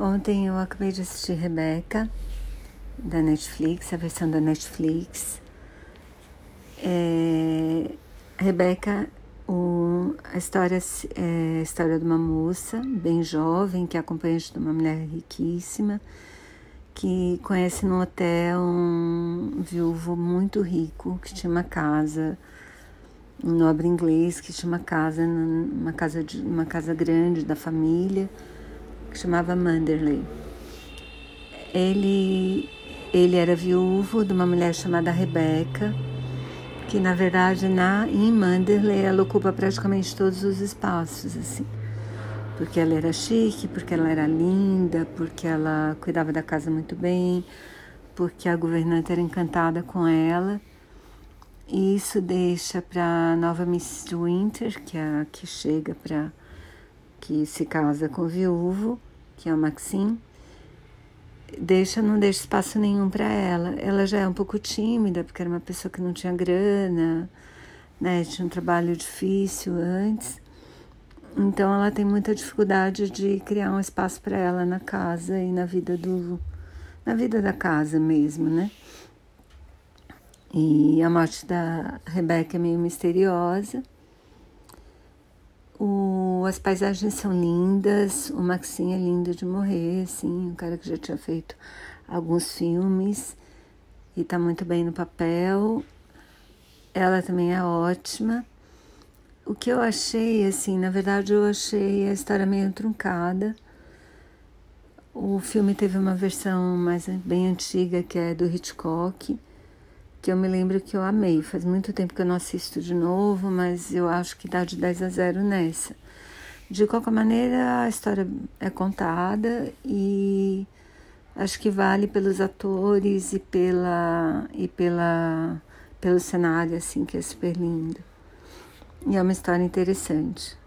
Ontem eu acabei de assistir Rebeca, da Netflix, a versão da Netflix. É, Rebeca, a história é a história de uma moça bem jovem que é acompanhante de uma mulher riquíssima que conhece no hotel um viúvo muito rico que tinha uma casa um nobre inglês que tinha uma casa uma casa de uma casa grande da família que chamava Manderley. Ele, ele era viúvo de uma mulher chamada Rebecca, que na verdade na, em Manderley ela ocupa praticamente todos os espaços, assim. Porque ela era chique, porque ela era linda, porque ela cuidava da casa muito bem, porque a governanta era encantada com ela. E isso deixa para a nova Miss Winter, que é a que chega para que se casa com o viúvo, que é o Maxim, deixa, não deixa espaço nenhum para ela. Ela já é um pouco tímida, porque era uma pessoa que não tinha grana, né? Tinha um trabalho difícil antes. Então ela tem muita dificuldade de criar um espaço para ela na casa e na vida do na vida da casa mesmo, né? E a morte da Rebeca é meio misteriosa. O, as paisagens são lindas, o Maxim é lindo de morrer, assim, um cara que já tinha feito alguns filmes e tá muito bem no papel. Ela também é ótima. O que eu achei, assim, na verdade eu achei a história meio truncada. O filme teve uma versão mais bem antiga, que é do Hitchcock que eu me lembro que eu amei. Faz muito tempo que eu não assisto de novo, mas eu acho que dá de 10 a 0 nessa. De qualquer maneira, a história é contada e acho que vale pelos atores e pela e pela pelo cenário assim que é super lindo. E é uma história interessante.